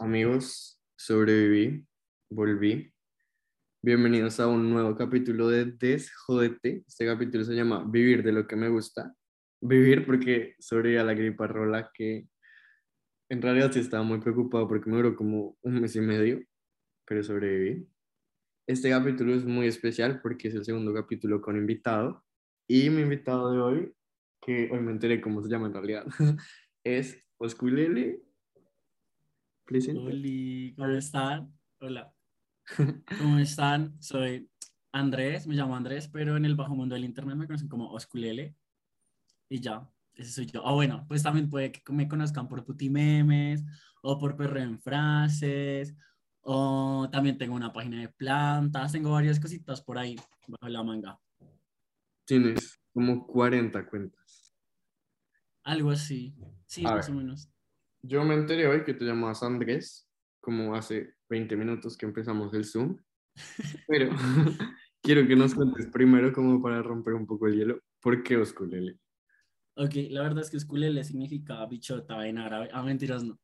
amigos, sobreviví, volví. Bienvenidos a un nuevo capítulo de Desjodete. Este capítulo se llama Vivir de lo que me gusta. Vivir porque sobreviví a la gripa rola que en realidad sí estaba muy preocupado porque me duró como un mes y medio, pero sobreviví. Este capítulo es muy especial porque es el segundo capítulo con invitado y mi invitado de hoy, que hoy me enteré cómo se llama en realidad, es Osculele Hola, ¿cómo están? Hola. ¿Cómo están? Soy Andrés, me llamo Andrés, pero en el bajo mundo del internet me conocen como Osculele. Y ya, ese soy yo. Ah, bueno, pues también puede que me conozcan por putimemes o por perro en frases. O también tengo una página de plantas, tengo varias cositas por ahí bajo la manga. Tienes como 40 cuentas. Algo así, sí, más o menos. Yo me enteré hoy que te llamas Andrés, como hace 20 minutos que empezamos el Zoom, pero quiero que nos cuentes primero, como para romper un poco el hielo, ¿por qué Osculele? Ok, la verdad es que Osculele significa bichota en árabe. Ah, mentiras, no.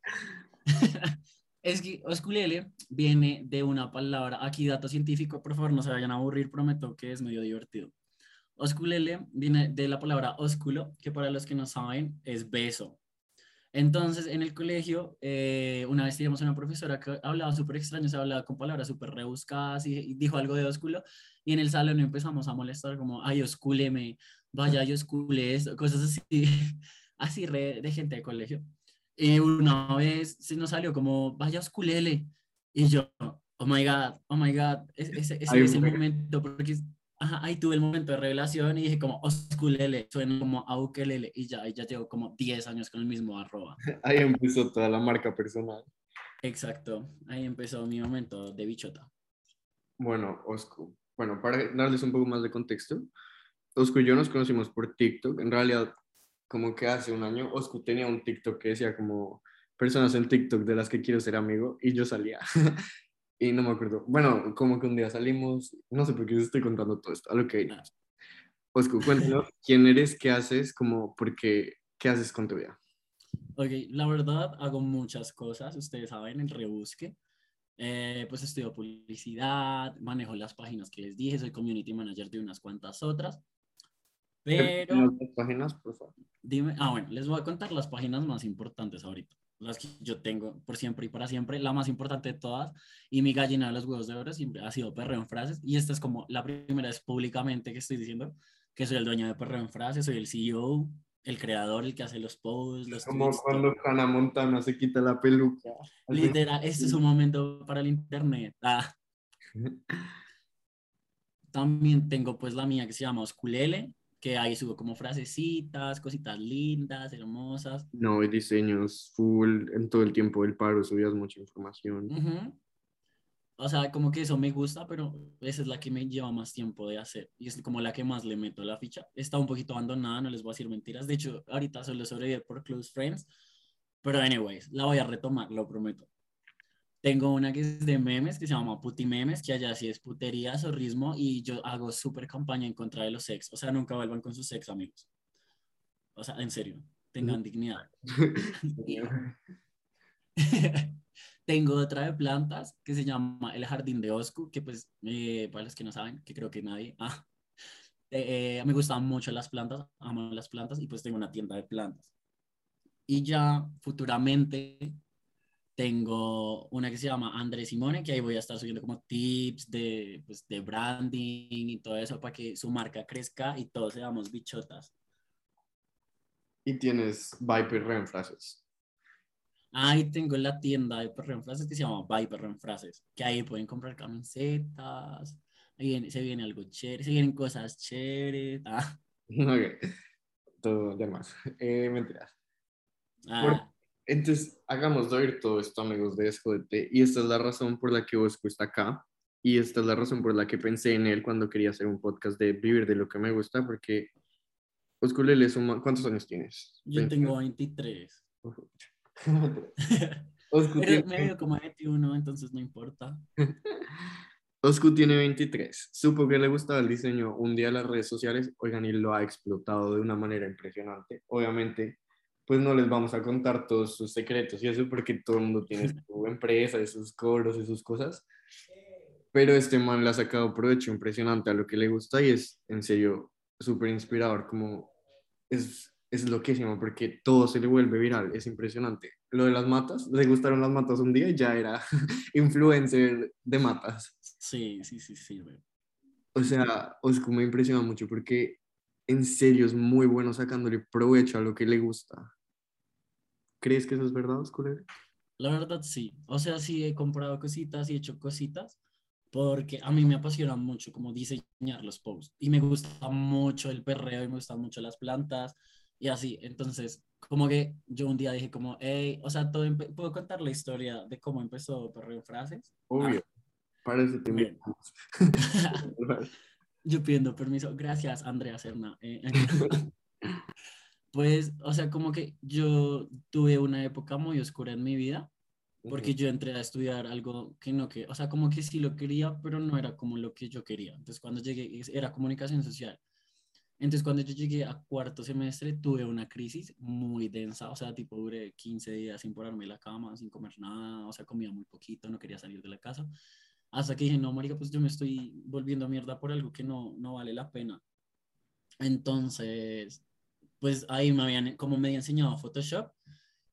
es que Osculele viene de una palabra, aquí dato científico, por favor no se vayan a aburrir, prometo que es medio divertido. Osculele viene de la palabra ósculo, que para los que no saben es beso. Entonces, en el colegio, eh, una vez teníamos una profesora que hablaba súper extraño, se hablaba con palabras súper rebuscadas y, dijo algo de ósculo, y en el salón empezamos a molestar como, ay, oscúleme, vaya, yo oscule esto, cosas así, así re, de gente de colegio. Y una vez se nos salió como, vaya, osculele, y yo, oh my God, oh my God, ese, ese es el momento, porque Ajá, ahí tuve el momento de revelación y dije como Osculele, suena como Aukelele y ya, ya llevo como 10 años con el mismo arroba. Ahí empezó toda la marca personal. Exacto, ahí empezó mi momento de bichota. Bueno, Oscu, bueno, para darles un poco más de contexto, Oscu y yo nos conocimos por TikTok, en realidad como que hace un año Oscu tenía un TikTok que decía como personas en TikTok de las que quiero ser amigo y yo salía. y no me acuerdo. Bueno, como que un día salimos, no sé por qué estoy contando todo esto, a lo que hay. Oscu, cuéntanos quién eres, qué haces, como, porque, qué haces con tu vida. Ok, la verdad hago muchas cosas, ustedes saben, el rebusque. Eh, pues estudio publicidad, manejo las páginas que les dije, soy community manager de unas cuantas otras. Pero... Las páginas, por favor. Dime, ah, bueno, les voy a contar las páginas más importantes ahorita las que yo tengo por siempre y para siempre, la más importante de todas, y mi gallina de los huevos de oro siempre ha sido Perreo en Frases, y esta es como la primera vez públicamente que estoy diciendo que soy el dueño de Perreo en Frases, soy el CEO, el creador, el que hace los posts, los Como cuando Hannah Montana se quita la peluca. Literal, este es un momento para el internet. Ah. También tengo pues la mía que se llama Osculele, que ahí subo como frasecitas, cositas lindas, hermosas. No, hay diseños full, en todo el tiempo del paro subías mucha información. O sea, como que eso me gusta, pero esa es la que me lleva más tiempo de hacer y es como la que más le meto la ficha. Está un poquito abandonada, no les voy a decir mentiras. De hecho, ahorita solo sobrevive por Close Friends, pero anyways, la voy a retomar, lo prometo. Tengo una que es de memes, que se llama Puti Memes, que allá sí es putería, zorrismo, y yo hago súper campaña en contra de los sex. O sea, nunca vuelvan con sus sex, amigos. O sea, en serio, tengan dignidad. Tengo otra de plantas que se llama El Jardín de Oscu, que pues, eh, para los que no saben, que creo que nadie, ah, eh, me gustan mucho las plantas, amo las plantas y pues tengo una tienda de plantas. Y ya futuramente tengo una que se llama Andrés Simone, que ahí voy a estar subiendo como tips de, pues, de branding y todo eso para que su marca crezca y todos seamos bichotas. Y tienes Viper Renfrases. Ahí tengo la tienda de Renfrases que se llama Viper Renfrases, que ahí pueden comprar camisetas, ahí se viene algo chévere, se vienen cosas chéveres. Ah. Ok, todo demás. Eh, mentiras. Ah. Entonces, hagamos de oír todo esto, amigos de SJT. Y esta es la razón por la que Bosco está acá. Y esta es la razón por la que pensé en él cuando quería hacer un podcast de vivir de lo que me gusta, porque Bosco le suma. ¿Cuántos años tienes? Yo tengo 23. Oscu Pero tiene... me veo como 21, entonces no importa. Oscu tiene 23. Supo que le gustaba el diseño un día en las redes sociales. Oigan, y lo ha explotado de una manera impresionante. Obviamente, pues no les vamos a contar todos sus secretos y eso porque todo el mundo tiene su empresa, sus cobros y sus cosas. Pero este man le ha sacado provecho impresionante a lo que le gusta y es en serio súper inspirador, como es, es loquísimo porque todo se le vuelve viral, es impresionante. Lo de las matas, le gustaron las matas un día y ya era influencer de matas. Sí, sí, sí, sí. O sea, os como me impresiona mucho porque en serio es muy bueno sacándole provecho a lo que le gusta. ¿Crees que eso es verdad, Osculer? La verdad sí. O sea, sí he comprado cositas y he hecho cositas porque a mí me apasiona mucho como diseñar los posts y me gusta mucho el perreo y me gustan mucho las plantas y así. Entonces, como que yo un día dije como, hey, o sea, todo ¿puedo contar la historia de cómo empezó Perreo Frases? Obvio. Para eso te Yo pidiendo permiso. Gracias, Andrea Serna. Eh, pues, o sea, como que yo tuve una época muy oscura en mi vida, porque yo entré a estudiar algo que no que, o sea, como que sí lo quería, pero no era como lo que yo quería. Entonces, cuando llegué, era comunicación social. Entonces, cuando yo llegué a cuarto semestre, tuve una crisis muy densa, o sea, tipo duré 15 días sin pararme la cama, sin comer nada, o sea, comía muy poquito, no quería salir de la casa. Hasta que dije, no, marica, pues yo me estoy volviendo mierda por algo que no, no vale la pena. Entonces, pues ahí me habían, como me había enseñado Photoshop,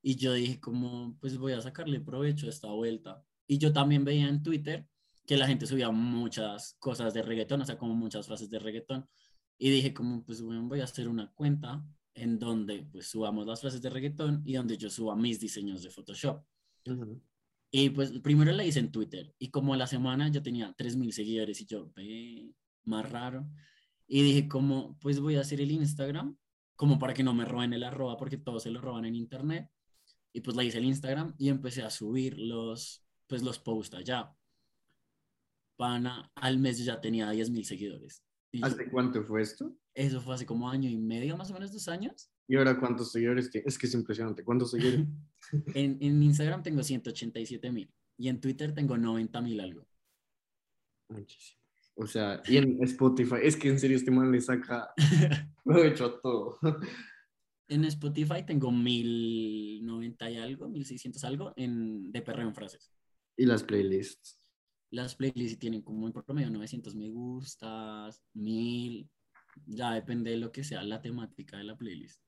y yo dije, como, pues voy a sacarle provecho a esta vuelta. Y yo también veía en Twitter que la gente subía muchas cosas de reggaetón, o sea, como muchas frases de reggaetón. Y dije, como, pues bueno, voy a hacer una cuenta en donde pues subamos las frases de reggaetón y donde yo suba mis diseños de Photoshop. Y pues primero la hice en Twitter y como a la semana yo tenía 3.000 seguidores y yo, ve, más raro. Y dije como, pues voy a hacer el Instagram como para que no me roben el arroba porque todos se lo roban en internet. Y pues la hice el Instagram y empecé a subir los, pues los posts allá. Pana, al mes yo ya tenía 10.000 seguidores. ¿Hace cuánto fue esto? Eso fue hace como año y medio, más o menos dos años. ¿Y ahora cuántos seguidores tienes? Es que es impresionante. ¿Cuántos seguidores? en, en, Instagram tengo 187 mil y en Twitter tengo 90 mil algo. Muchísimo. O sea, y en Spotify, es que en serio este man le saca lo he hecho todo. En Spotify tengo 1090 y algo, 1600 algo en, de perreo en frases. ¿Y las playlists? Las playlists tienen como en promedio 900 me gustas, 1000, ya depende de lo que sea la temática de la playlist.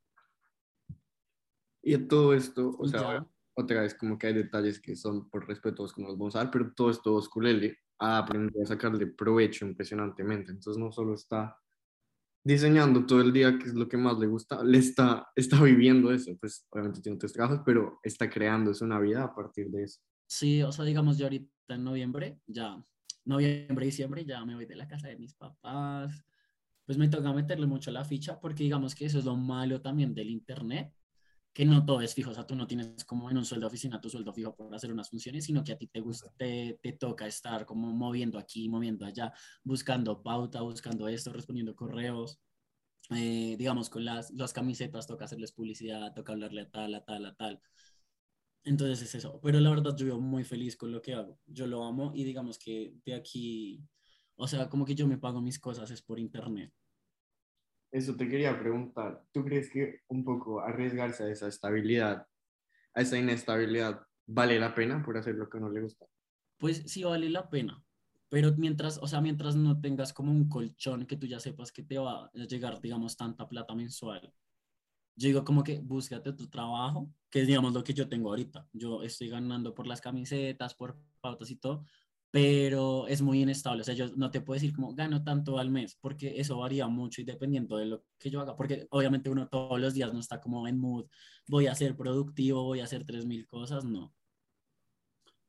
Y todo esto, o sea, otra vez como que hay detalles que son por respeto como los vamos a dar, pero todo esto Osculele ha aprendido a sacarle provecho impresionantemente. Entonces no solo está diseñando todo el día, que es lo que más le gusta, le está, está viviendo eso, pues obviamente tiene otros trabajos, pero está creando una vida a partir de eso. Sí, o sea, digamos yo ahorita en noviembre, ya, noviembre, diciembre, ya me voy de la casa de mis papás, pues me toca meterle mucho la ficha porque digamos que eso es lo malo también del Internet, que no todo es fijo, o sea, tú no tienes como en un sueldo de oficina tu sueldo fijo por hacer unas funciones, sino que a ti te, gusta, te, te toca estar como moviendo aquí, moviendo allá, buscando pauta, buscando esto, respondiendo correos. Eh, digamos, con las, las camisetas toca hacerles publicidad, toca hablarle a tal, a tal, a tal. Entonces es eso. Pero la verdad yo vivo muy feliz con lo que hago. Yo lo amo y digamos que de aquí o sea, como que yo me pago mis cosas es por internet. Eso te quería preguntar. ¿Tú crees que un poco arriesgarse a esa estabilidad, a esa inestabilidad, vale la pena por hacer lo que no le gusta? Pues sí vale la pena. Pero mientras, o sea, mientras no tengas como un colchón que tú ya sepas que te va a llegar, digamos, tanta plata mensual. Yo digo como que búscate tu trabajo, que es, digamos, lo que yo tengo ahorita. Yo estoy ganando por las camisetas, por pautas y todo, pero es muy inestable. O sea, yo no te puedo decir como gano tanto al mes, porque eso varía mucho y dependiendo de lo que yo haga, porque obviamente uno todos los días no está como en mood, voy a ser productivo, voy a hacer 3.000 cosas, no.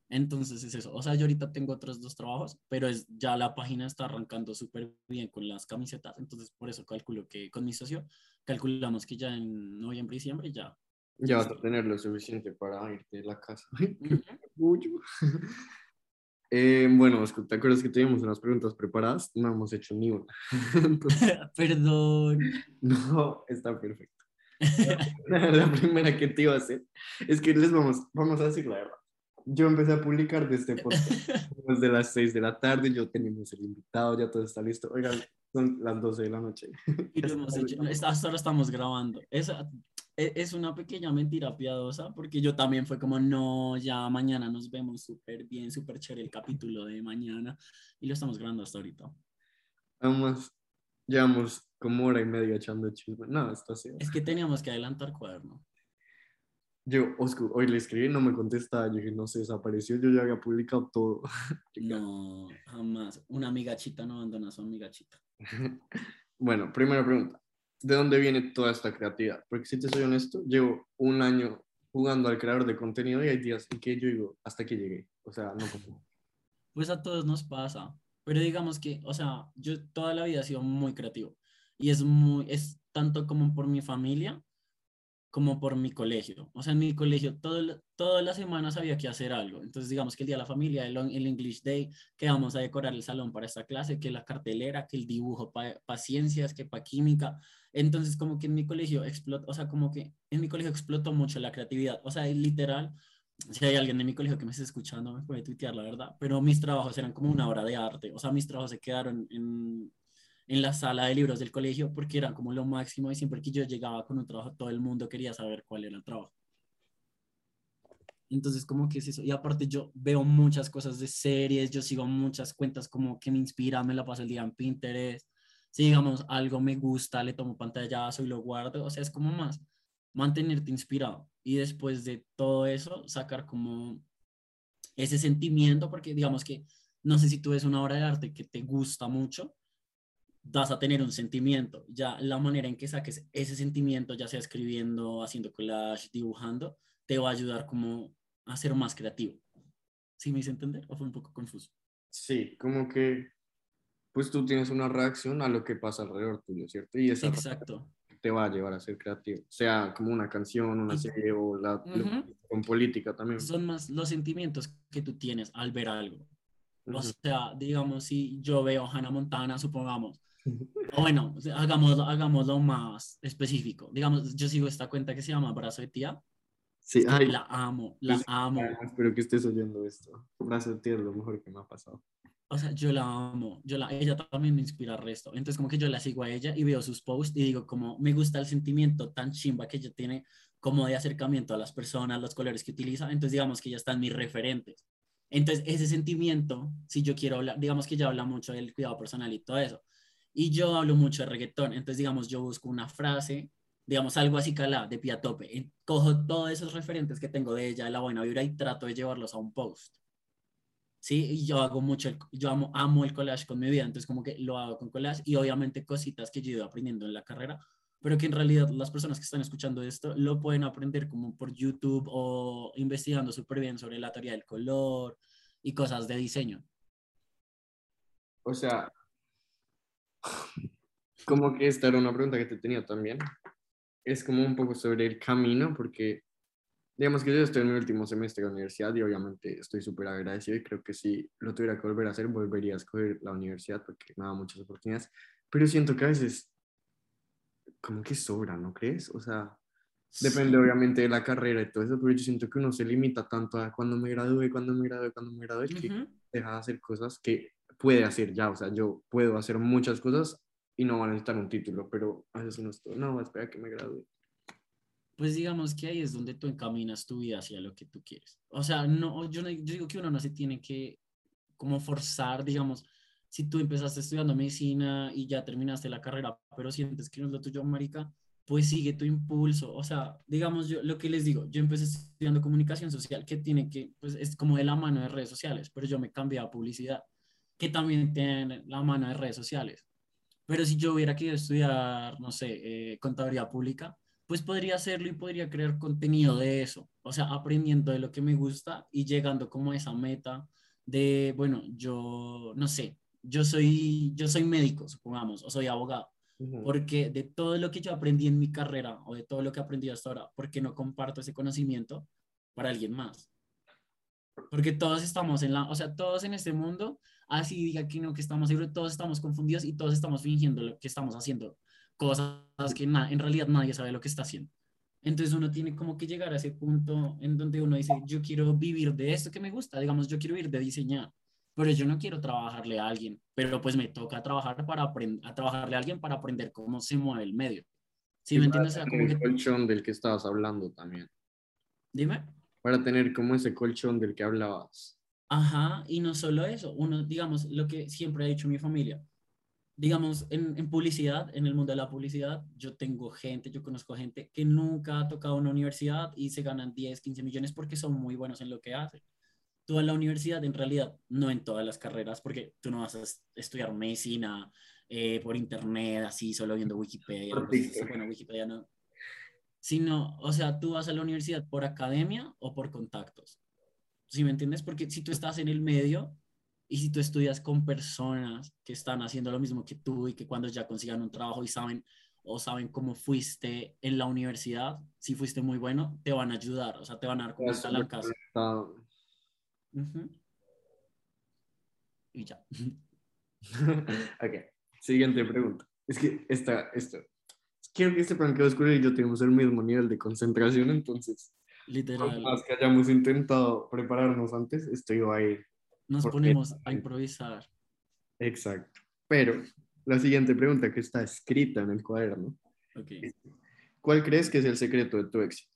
Entonces es eso. O sea, yo ahorita tengo otros dos trabajos, pero es, ya la página está arrancando súper bien con las camisetas, entonces por eso calculo que con mi socio calculamos que ya en noviembre y diciembre ya. Ya vas a tener lo suficiente para irte de la casa. Eh, bueno, ¿te acuerdas que teníamos unas preguntas preparadas? No hemos hecho ni una. Perdón. No, está perfecto. la primera que te iba a hacer es que les vamos, vamos a decir la verdad. Yo empecé a publicar desde desde las 6 de la tarde, yo teníamos el invitado, ya todo está listo. Oigan, son las 12 de la noche. Y lo hemos hecho, hasta ahora estamos grabando. Esa, es una pequeña mentira piadosa, porque yo también fue como, no, ya mañana nos vemos súper bien, súper chévere el capítulo de mañana, y lo estamos grabando hasta ahorita. Además, llevamos como hora y media echando chisme. No, está así. Es que teníamos que adelantar cuaderno. Yo, Oscar, hoy le escribí, no me contesta, yo dije, no se desapareció, yo ya había publicado todo. no, jamás. Una amigachita no abandona a su amigachita. bueno, primera pregunta. ¿De dónde viene toda esta creatividad? Porque si te soy honesto, llevo un año jugando al creador de contenido y hay días en que yo digo, hasta que llegué. O sea, no como... Pues a todos nos pasa. Pero digamos que, o sea, yo toda la vida he sido muy creativo. Y es muy, es tanto como por mi familia como por mi colegio. O sea, en mi colegio todo, todas las semanas había que hacer algo. Entonces, digamos que el día de la familia, el, el English Day, que vamos a decorar el salón para esta clase, que la cartelera, que el dibujo para ciencias, que para química. Entonces, como que en mi colegio explotó, o sea, como que en mi colegio explotó mucho la creatividad. O sea, literal, si hay alguien de mi colegio que me esté escuchando, me puede tuitear, la verdad. Pero mis trabajos eran como una obra de arte. O sea, mis trabajos se quedaron en, en la sala de libros del colegio porque era como lo máximo y siempre que yo llegaba con un trabajo todo el mundo quería saber cuál era el trabajo. Entonces, como que es eso. Y aparte yo veo muchas cosas de series, yo sigo muchas cuentas como que me inspiran, me la paso el día en Pinterest. Si digamos algo me gusta, le tomo pantallazo y lo guardo. O sea, es como más mantenerte inspirado. Y después de todo eso, sacar como ese sentimiento, porque digamos que no sé si tú ves una obra de arte que te gusta mucho, vas a tener un sentimiento. Ya la manera en que saques ese sentimiento, ya sea escribiendo, haciendo collage, dibujando, te va a ayudar como a ser más creativo. ¿Sí me hice entender o fue un poco confuso? Sí, como que pues tú tienes una reacción a lo que pasa alrededor tuyo, ¿cierto? Y esa Exacto. te va a llevar a ser creativo, sea como una canción, una serie o la, con política también. Son más los sentimientos que tú tienes al ver algo. O sea, digamos, si yo veo Hannah Montana, supongamos, bueno, hagámoslo, hagámoslo más específico. Digamos, yo sigo esta cuenta que se llama Brazo de Tía. Sí, ay, la amo, la amo. espero que estés oyendo esto. Brazo de Tía es lo mejor que me ha pasado. O sea, yo la amo, yo la, ella también me inspira al resto. Entonces, como que yo la sigo a ella y veo sus posts y digo, como me gusta el sentimiento tan chimba que ella tiene como de acercamiento a las personas, los colores que utiliza. Entonces, digamos que ella está en mis referentes. Entonces, ese sentimiento, si yo quiero hablar, digamos que ella habla mucho del cuidado personal y todo eso, y yo hablo mucho de reggaetón, entonces digamos, yo busco una frase, digamos algo así calá, de pie tope, cojo todos esos referentes que tengo de ella, la buena vibra, y trato de llevarlos a un post. ¿sí? Y yo hago mucho, yo amo, amo el collage con mi vida, entonces como que lo hago con collage y obviamente cositas que yo he ido aprendiendo en la carrera, pero que en realidad las personas que están escuchando esto lo pueden aprender como por YouTube o investigando súper bien sobre la teoría del color y cosas de diseño. O sea, como que esta era una pregunta que te tenía también. Es como un poco sobre el camino, porque digamos que yo estoy en mi último semestre de la universidad y obviamente estoy súper agradecido y creo que si lo tuviera que volver a hacer, volvería a escoger la universidad porque me da muchas oportunidades. Pero siento que a veces como que sobra, ¿no crees? O sea, depende obviamente de la carrera y todo eso, pero yo siento que uno se limita tanto a cuando me gradúe, cuando me gradúe, cuando me gradúe, que deja de hacer cosas que puede hacer ya, o sea, yo puedo hacer muchas cosas y no van a necesitar un título, pero a veces uno está, no, espera que me gradúe. Pues digamos que ahí es donde tú encaminas tu vida hacia lo que tú quieres. O sea, no, yo, no, yo digo que uno no se tiene que como forzar, digamos, si tú empezaste estudiando medicina y ya terminaste la carrera, pero sientes que no es lo tuyo, marica, pues sigue tu impulso. O sea, digamos, yo lo que les digo, yo empecé estudiando comunicación social, que tiene que, pues es como de la mano de redes sociales, pero yo me cambié a publicidad que también tienen la mano de redes sociales. Pero si yo hubiera querido estudiar, no sé, eh, contaduría pública, pues podría hacerlo y podría crear contenido de eso. O sea, aprendiendo de lo que me gusta y llegando como a esa meta de, bueno, yo, no sé, yo soy, yo soy médico, supongamos, o soy abogado. Porque de todo lo que yo aprendí en mi carrera o de todo lo que he aprendido hasta ahora, ¿por qué no comparto ese conocimiento para alguien más? Porque todos estamos en la, o sea, todos en este mundo así diga que no, que estamos libres, todos estamos confundidos y todos estamos fingiendo lo que estamos haciendo, cosas que en realidad nadie sabe lo que está haciendo. Entonces uno tiene como que llegar a ese punto en donde uno dice, yo quiero vivir de esto que me gusta, digamos, yo quiero vivir de diseñar, pero yo no quiero trabajarle a alguien, pero pues me toca trabajar para aprender, a trabajarle a alguien para aprender cómo se mueve el medio. ¿Sí me entiendes? O sea, Para como tener que, el colchón del que estabas hablando también. dime. Para tener como ese colchón del que hablabas. Ajá, y no solo eso, uno, digamos, lo que siempre ha dicho mi familia, digamos, en, en publicidad, en el mundo de la publicidad, yo tengo gente, yo conozco gente que nunca ha tocado una universidad y se ganan 10, 15 millones porque son muy buenos en lo que hacen. Tú en la universidad, en realidad, no en todas las carreras, porque tú no vas a es- estudiar medicina eh, por internet, así, solo viendo Wikipedia. Bueno, Wikipedia no. Sino, o sea, tú vas a la universidad por academia o por contactos. ¿Sí me entiendes? Porque si tú estás en el medio y si tú estudias con personas que están haciendo lo mismo que tú y que cuando ya consigan un trabajo y saben o saben cómo fuiste en la universidad, si fuiste muy bueno, te van a ayudar, o sea, te van a dar como Ya súper palancas. conectado. Ujú. Y ya. ok, siguiente pregunta. Es que esta, esto. Quiero que sepan que Oscuro y yo tenemos el mismo nivel de concentración, entonces, por Literal. más que hayamos intentado prepararnos antes, esto iba a ir. Nos ponemos a improvisar. Exacto. Pero la siguiente pregunta que está escrita en el cuaderno, Ok. ¿cuál crees que es el secreto de tu éxito?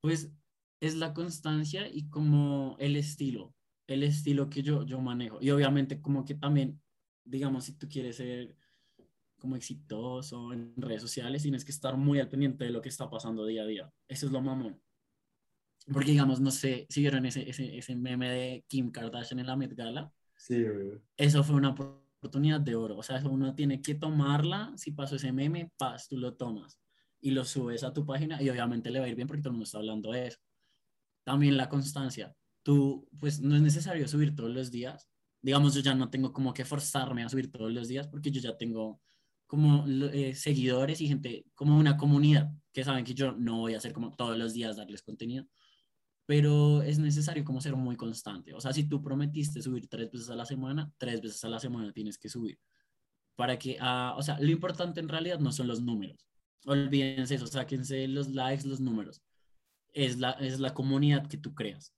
Pues es la constancia y como el estilo, el estilo que yo, yo manejo. Y obviamente como que también, digamos, si tú quieres ser como exitoso en redes sociales, tienes que estar muy al pendiente de lo que está pasando día a día. Eso es lo mamón. Porque digamos, no sé si vieron ese, ese, ese meme de Kim Kardashian en la Met Gala. Sí, güey. Eso fue una oportunidad de oro. O sea, eso uno tiene que tomarla. Si pasó ese meme, paz, tú lo tomas y lo subes a tu página y obviamente le va a ir bien porque todo el mundo está hablando de eso. También la constancia. Tú, pues no es necesario subir todos los días. Digamos, yo ya no tengo como que forzarme a subir todos los días porque yo ya tengo como eh, seguidores y gente, como una comunidad que saben que yo no voy a hacer como todos los días darles contenido, pero es necesario como ser muy constante. O sea, si tú prometiste subir tres veces a la semana, tres veces a la semana tienes que subir. Para que, ah, o sea, lo importante en realidad no son los números. Olvídense eso, sáquense los likes, los números. Es la, es la comunidad que tú creas.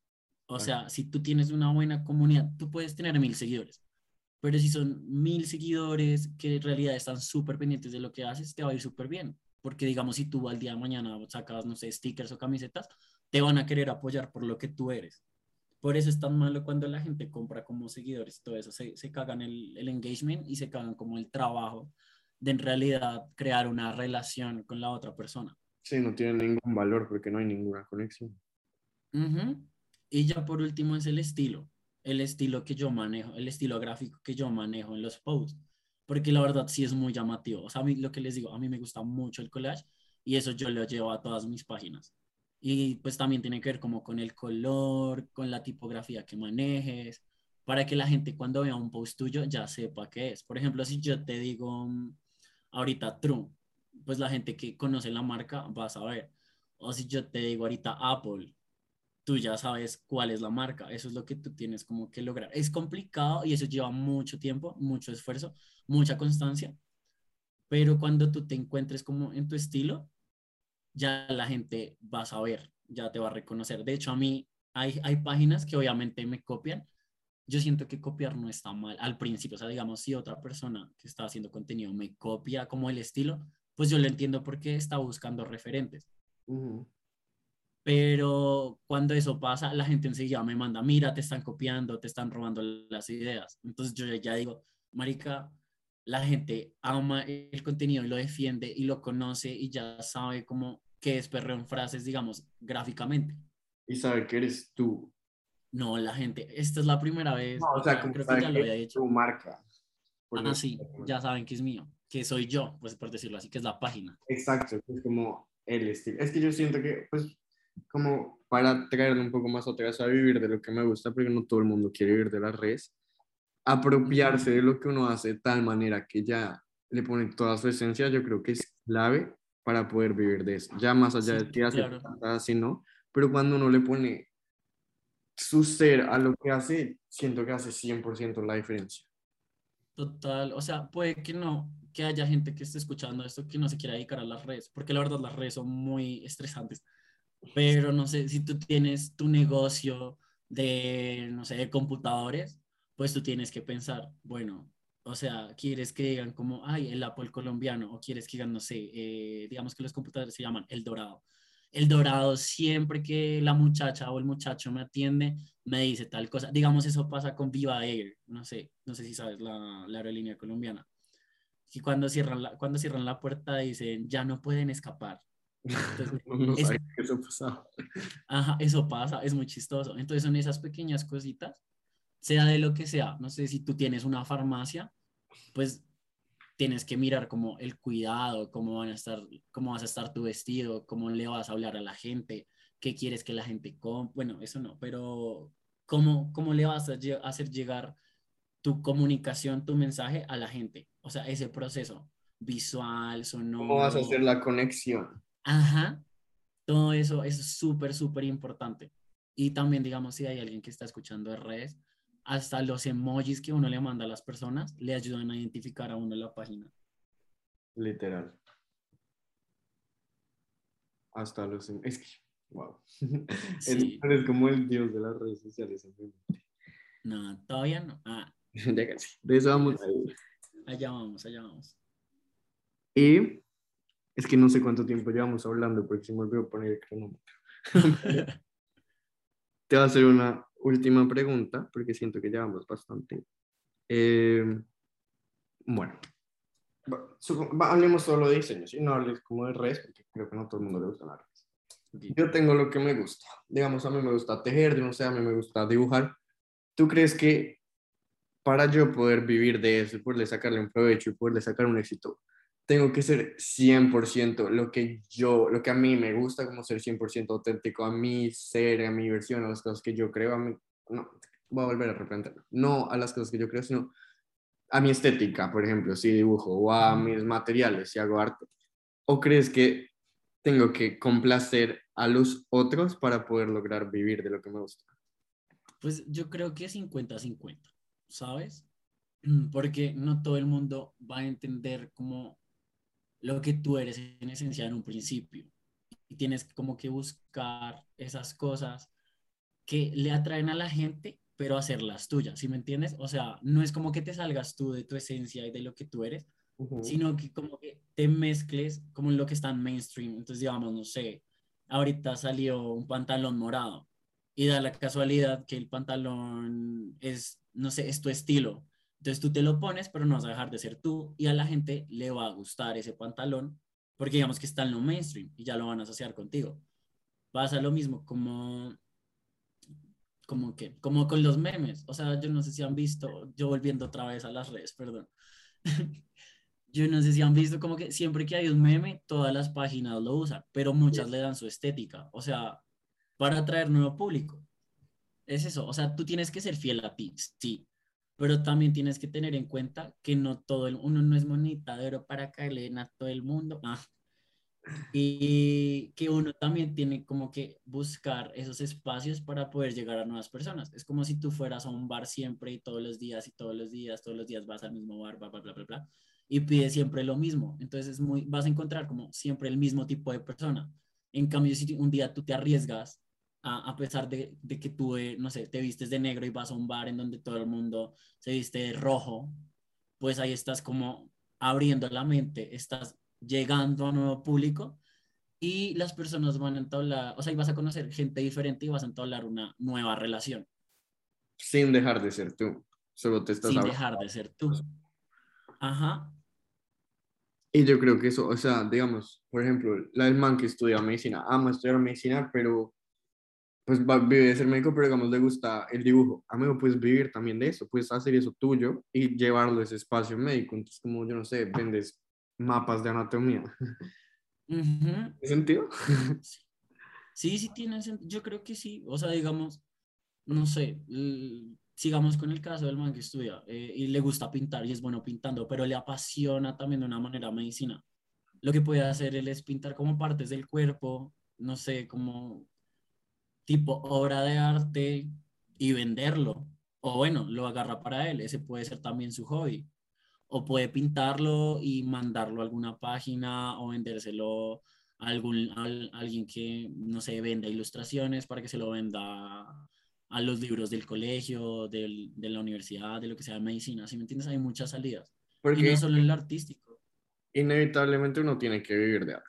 O sea, si tú tienes una buena comunidad, tú puedes tener mil seguidores. Pero si son mil seguidores que en realidad están súper pendientes de lo que haces, te va a ir súper bien. Porque digamos, si tú al día de mañana sacas, no sé, stickers o camisetas, te van a querer apoyar por lo que tú eres. Por eso es tan malo cuando la gente compra como seguidores y todo eso. Se, se cagan el, el engagement y se cagan como el trabajo de en realidad crear una relación con la otra persona. Sí, no tiene ningún valor porque no hay ninguna conexión. Ujú. Y ya por último es el estilo, el estilo que yo manejo, el estilo gráfico que yo manejo en los posts, porque la verdad sí es muy llamativo. O sea, a mí lo que les digo, a mí me gusta mucho el collage y eso yo lo llevo a todas mis páginas. Y pues también tiene que ver como con el color, con la tipografía que manejes, para que la gente cuando vea un post tuyo ya sepa qué es. Por ejemplo, si yo te digo mm, ahorita True, pues la gente que conoce la marca va a saber. O si yo te digo ahorita Apple, tú ya sabes cuál es la marca. Eso es lo que tú tienes como que lograr. Es complicado y eso lleva mucho tiempo, mucho esfuerzo, mucha constancia. Pero cuando tú te encuentres como en tu estilo, ya la gente va a saber, ya te va a reconocer. De hecho, a mí hay, hay páginas que obviamente me copian. Yo siento que copiar no está mal al principio. O sea, digamos, si otra persona que está haciendo contenido me copia como el estilo, pues yo lo entiendo porque está buscando referentes. Pero cuando eso pasa, la gente enseguida me manda, mira, te están copiando, te están robando las ideas. Entonces yo ya digo, marica, la gente ama el contenido y lo defiende y lo conoce y ya sabe cómo qué es perreo en frases, digamos, gráficamente. Y sabe que eres tú. No, la gente, esta es la primera vez, No, o sea, como creo que ya lo que había es dicho. tu marca. Ah, sí, ya saben que es mío, que soy yo, pues por decirlo así, que es la página. Exacto, es como el estilo. Es que yo siento que, pues, como para traerlo un poco más otra vez a vivir de lo que me gusta, porque no todo el mundo quiere vivir de las redes, apropiarse de lo que uno hace de tal manera que ya le pone toda su esencia, yo creo que es clave para poder vivir de eso. Ya más allá Sí, de que hace claro. así, ¿no? Pero cuando uno le pone su ser a lo que hace, siento que hace 100% la diferencia. Total, o sea, puede que no, que haya gente que esté escuchando esto que no se quiera dedicar a las redes, porque la verdad las redes son muy estresantes. Pero no sé, si tú tienes tu negocio de, no sé, de computadores, pues tú tienes que pensar, bueno, O sea, quieres que digan como, ay, el Apple colombiano, o quieres que digan, no sé, eh, digamos que los computadores se llaman El Dorado. El Dorado, siempre que la muchacha o el muchacho me atiende, me dice tal cosa. Digamos, eso pasa con Viva Air, no sé, no sé si sabes la, la aerolínea colombiana. Y cuando cierran, la, cuando cierran la puerta dicen, ya no pueden escapar. Entonces, no, es- que eso pasaba. Ajá, eso pasa, es muy chistoso. Entonces son esas pequeñas cositas, sea de lo que sea. No sé si tú tienes una farmacia, pues tienes que mirar como el cuidado, cómo van a estar, cómo vas a estar tu vestido, cómo le vas a hablar a la gente, qué quieres que la gente compre. Bueno, eso no, pero cómo, cómo le vas a hacer llegar tu comunicación, tu mensaje a la gente. O sea, ese proceso visual, sonoro. ¿Cómo vas a hacer la conexión? Ajá, todo eso es súper, súper importante. Y también, digamos, si hay alguien que está escuchando de redes, hasta los emojis que uno le manda a las personas le ayudan a identificar a uno la página. Literal. Hasta los... Es que, wow. Sí. Es, como el dios de las redes sociales. No, todavía no. Ah. De eso vamos allá vamos, allá vamos. Y es que no sé cuánto tiempo llevamos hablando porque se me olvidó poner el cronómetro. Te voy a hacer una última pregunta porque siento que llevamos bastante. Eh, bueno, hablemos solo de diseño, y no hables como de redes porque creo que no todo el mundo le gustan las redes. Yo tengo lo que me gusta. Digamos, a mí me gusta tejer, no sé, a mí me gusta dibujar. ¿Tú crees que para yo poder vivir de eso, poderle sacarle un provecho y poderle sacar un éxito, tengo que ser 100% lo que yo, lo que a mí me gusta, como ser 100% auténtico a mi ser, a mi versión, a las cosas que yo creo, a mí, no, voy a volver a representar, no a las cosas que yo creo, sino a mi estética, por ejemplo, si dibujo, o a mis materiales, si hago arte. ¿O crees que tengo que complacer a los otros para poder lograr vivir de lo que me gusta? Pues yo creo que 50-50, ¿sabes? Porque no todo el mundo va a entender como lo que tú eres en esencia en un principio. Y tienes como que buscar esas cosas que le atraen a la gente, pero hacerlas tuyas, ¿sí me entiendes? O sea, no es como que te salgas tú de tu esencia y de lo que tú eres, sino que como que te mezcles como en lo que está en mainstream. Entonces, digamos, no sé, ahorita salió un pantalón morado y da la casualidad que el pantalón es, no sé, es tu estilo. Entonces tú te lo pones, pero no vas a dejar de ser tú y a la gente le va a gustar ese pantalón porque digamos que está en lo mainstream y ya lo van a asociar contigo. Pasa lo mismo como como que como con los memes, o sea, yo no sé si han visto, yo volviendo otra vez a las redes, perdón. yo no sé si han visto como que siempre que hay un meme, todas las páginas lo usan, pero muchas le dan su estética, o sea, para atraer nuevo público. Es eso, o sea, tú tienes que ser fiel a ti, sí, pero también tienes que tener en cuenta que no todo el, uno no es monitadero para caerle a todo el mundo. Ah. Y que uno también tiene como que buscar esos espacios para poder llegar a nuevas personas. Es como si tú fueras a un bar siempre y todos los días y todos los días, todos los días vas al mismo bar, bla, bla, bla, bla, bla, y pides siempre lo mismo. Entonces es muy, vas a encontrar como siempre el mismo tipo de persona. En cambio, si un día tú te arriesgas a, a pesar de, de que tú, eh, no sé, te vistes de negro y vas a un bar en donde todo el mundo se viste de rojo, pues ahí estás como abriendo la mente, estás llegando a nuevo público y las personas van a entablar, o sea, y vas a conocer gente diferente y vas a entablar una nueva relación Sin dejar de ser tú. Solo te estás sin dejar de ser tú. Ajá, Y yo creo que eso, o sea, digamos, por ejemplo, la del man que estudia medicina, ama estudiar medicina, pero pues va, vive de ser médico, pero digamos le gusta el dibujo. Amigo, puedes vivir también de eso, puedes hacer eso tuyo y llevarlo a ese espacio médico. Entonces, como yo no sé, vendes mapas de anatomía. ujú. ¿Tiene sentido? Sí, sí tiene sentido. Yo creo que sí. O sea, digamos, no sé, sigamos con el caso del man que estudia eh, y le gusta pintar y es bueno pintando, pero le apasiona también de una manera medicina. Lo que puede hacer él es pintar como partes del cuerpo, no sé, como tipo obra de arte y venderlo. O bueno, lo agarra para él. Ese puede ser también su hobby. O puede pintarlo y mandarlo a alguna página o vendérselo a algún, a alguien que, no sé, venda ilustraciones para que se lo venda a los libros del colegio, del, de la universidad, de lo que sea, medicina, ¿sí me entiendes? Hay muchas salidas. Porque Y no solo el artístico. inevitablemente uno tiene que vivir de algo.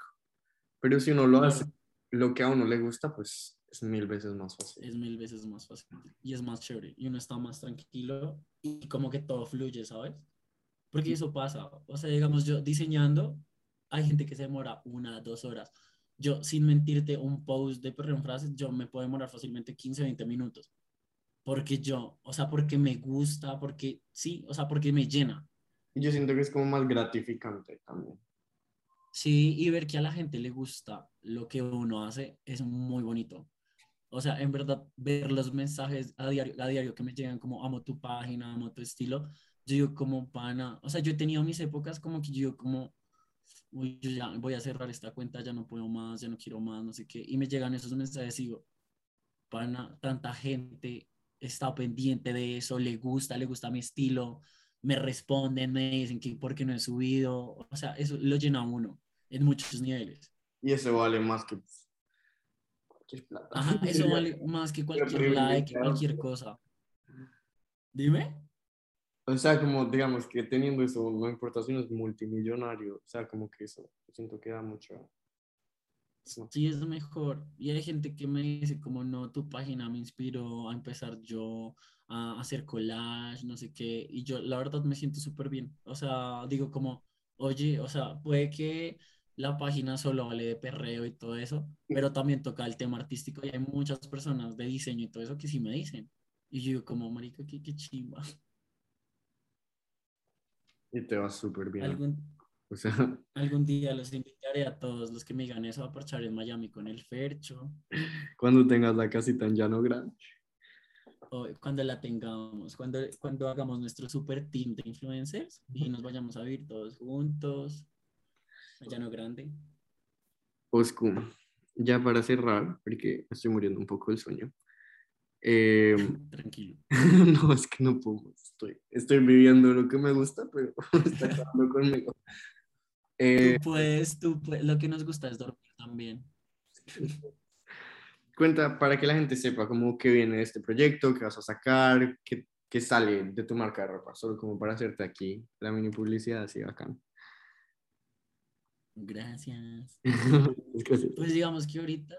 Pero si uno lo Claro. hace, lo que a uno le gusta, pues es mil veces más fácil. es mil veces más fácil y es más chévere y uno está más tranquilo y como que todo fluye, ¿sabes? Porque eso pasa, o sea, digamos yo diseñando, hay gente que se demora una, dos horas. Yo, sin mentirte, un post de perreo en frases, yo me puedo demorar fácilmente 15, 20 minutos. Porque yo, o sea, porque me gusta, porque sí, o sea, porque me llena. Y yo siento que es como más gratificante también. Sí, y ver que a la gente le gusta lo que uno hace es muy bonito. O sea, en verdad, ver los mensajes a diario, a diario que me llegan como amo tu página, amo tu estilo, yo digo como pana, o sea, yo he tenido mis épocas como que yo como, uy, yo ya voy a cerrar esta cuenta, ya no puedo más, ya no quiero más, no sé qué, y me llegan esos mensajes y digo, pana, tanta gente está pendiente de eso, le gusta, le gusta mi estilo, me responden, me dicen que por qué no he subido, o sea, eso lo llena uno en muchos niveles. Y eso vale más que cualquier plata. Ajá, eso vale más que cualquier like, cualquier cosa. Dime. O sea, como digamos que teniendo eso, no importa si uno es multimillonario, o sea, como que eso, siento que da mucho. no. Sí, es mejor. Y hay gente que me dice como no, tu página me inspiró a empezar yo a hacer collage, no sé qué. Y yo la verdad me siento súper bien. O sea, digo como, oye, o sea, puede que la página solo hable de perreo y todo eso, pero también toca el tema artístico y hay muchas personas de diseño y todo eso que sí me dicen. Y yo digo como, marica, qué, qué chimba. Y te va súper bien. Algún, O sea, algún día los invitaré a todos los que me digan eso a parchar en Miami con el Fercho. cuando tengas la casita en Llano Grande. cuando la tengamos, cuando, cuando hagamos nuestro super team de influencers y nos vayamos a vivir todos juntos, allá no grande. Oscu, ya para cerrar, porque estoy muriendo un poco del sueño. eh, Tranquilo. no, es que no puedo. Estoy, estoy viviendo lo que me gusta, pero está acabando conmigo. Eh, Tú puedes, tú puedes, lo que nos gusta es dormir también. cuenta para que la gente sepa cómo que viene este proyecto, qué vas a sacar, qué, qué sale de tu marca de ropa, solo como para hacerte aquí la mini publicidad así bacán. Gracias. Gracias. Pues digamos que ahorita,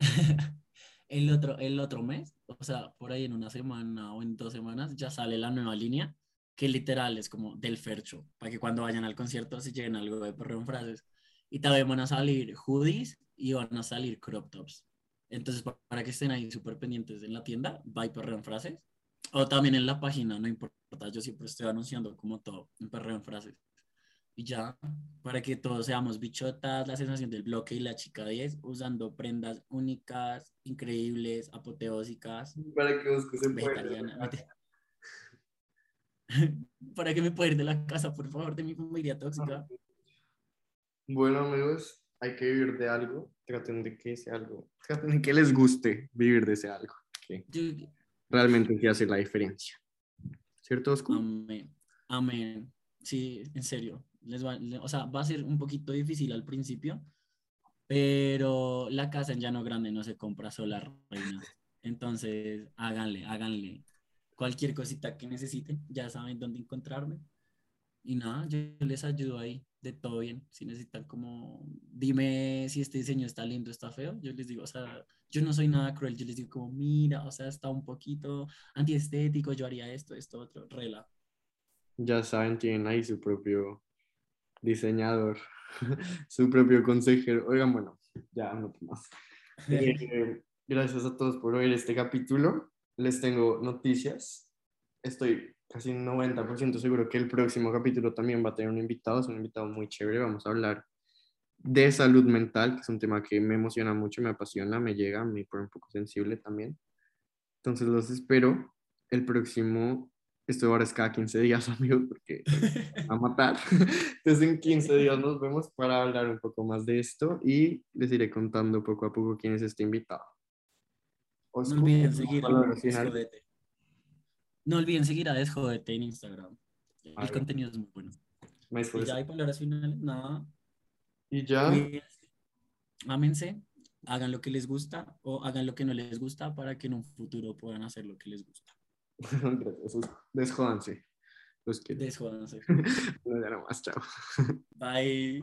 el otro, el otro mes, o sea, por ahí en una semana o en dos semanas, ya sale la nueva línea, que literal es como del Fercho, para que cuando vayan al concierto se lleguen algo de perreo en frases. Y también van a salir hoodies y van a salir crop tops. Entonces, pa- para que estén ahí súper pendientes en la tienda, va y perreo en frases. O también en la página, no importa, yo siempre estoy anunciando como todo en perreo en frases. Y ya, para que todos seamos bichotas, la sensación del bloque y la chica 10, usando prendas únicas, increíbles, apoteósicas, Para que. Mete- para que me pueda ir de la casa, por favor, de mi familia tóxica. Bueno, amigos, hay que vivir de algo. Traten de que sea algo. Traten de que les guste vivir de ese algo. Que Yo- realmente sí hace la diferencia. ¿Cierto, Oscu? amén. Amén. Sí, en serio. Les va, o sea, va a ser un poquito difícil al principio, pero la casa en Llano Grande no se compra sola, reina. Entonces, háganle, háganle. Cualquier cosita que necesiten, ya saben dónde encontrarme. Y nada, yo les ayudo ahí, de todo bien. Si necesitan como, dime si este diseño está lindo, está feo, yo les digo, o sea, yo no soy nada cruel, yo les digo como, mira, o sea, está un poquito antiestético, yo haría esto, esto, otro, rela. Ya saben, tienen ahí su propio diseñador, su propio consejero. Oigan, bueno, ya no más. Eh, gracias a todos por oír este capítulo. Les tengo noticias. Estoy casi 90% seguro que el próximo capítulo también va a tener un invitado. Es un invitado muy chévere. Vamos a hablar de salud mental, que es un tema que me emociona mucho, me apasiona, me llega, me pone un poco sensible también. Entonces los espero. El próximo, esto ahora es cada 15 días, amigos, porque pues, va a matar. Entonces en 15 días nos vemos para hablar un poco más de esto y les iré contando poco a poco quién es este invitado. Os no olviden seguir a No olviden seguir a Desjodete en Instagram. A El ver. contenido es muy bueno. Más y ya hay palabras finales, nada. Y ya. Ámense, hagan lo que les gusta o hagan lo que no les gusta para que en un futuro puedan hacer lo que les gusta. Desjódanse. Los que... Desjódanse. chao. Bye.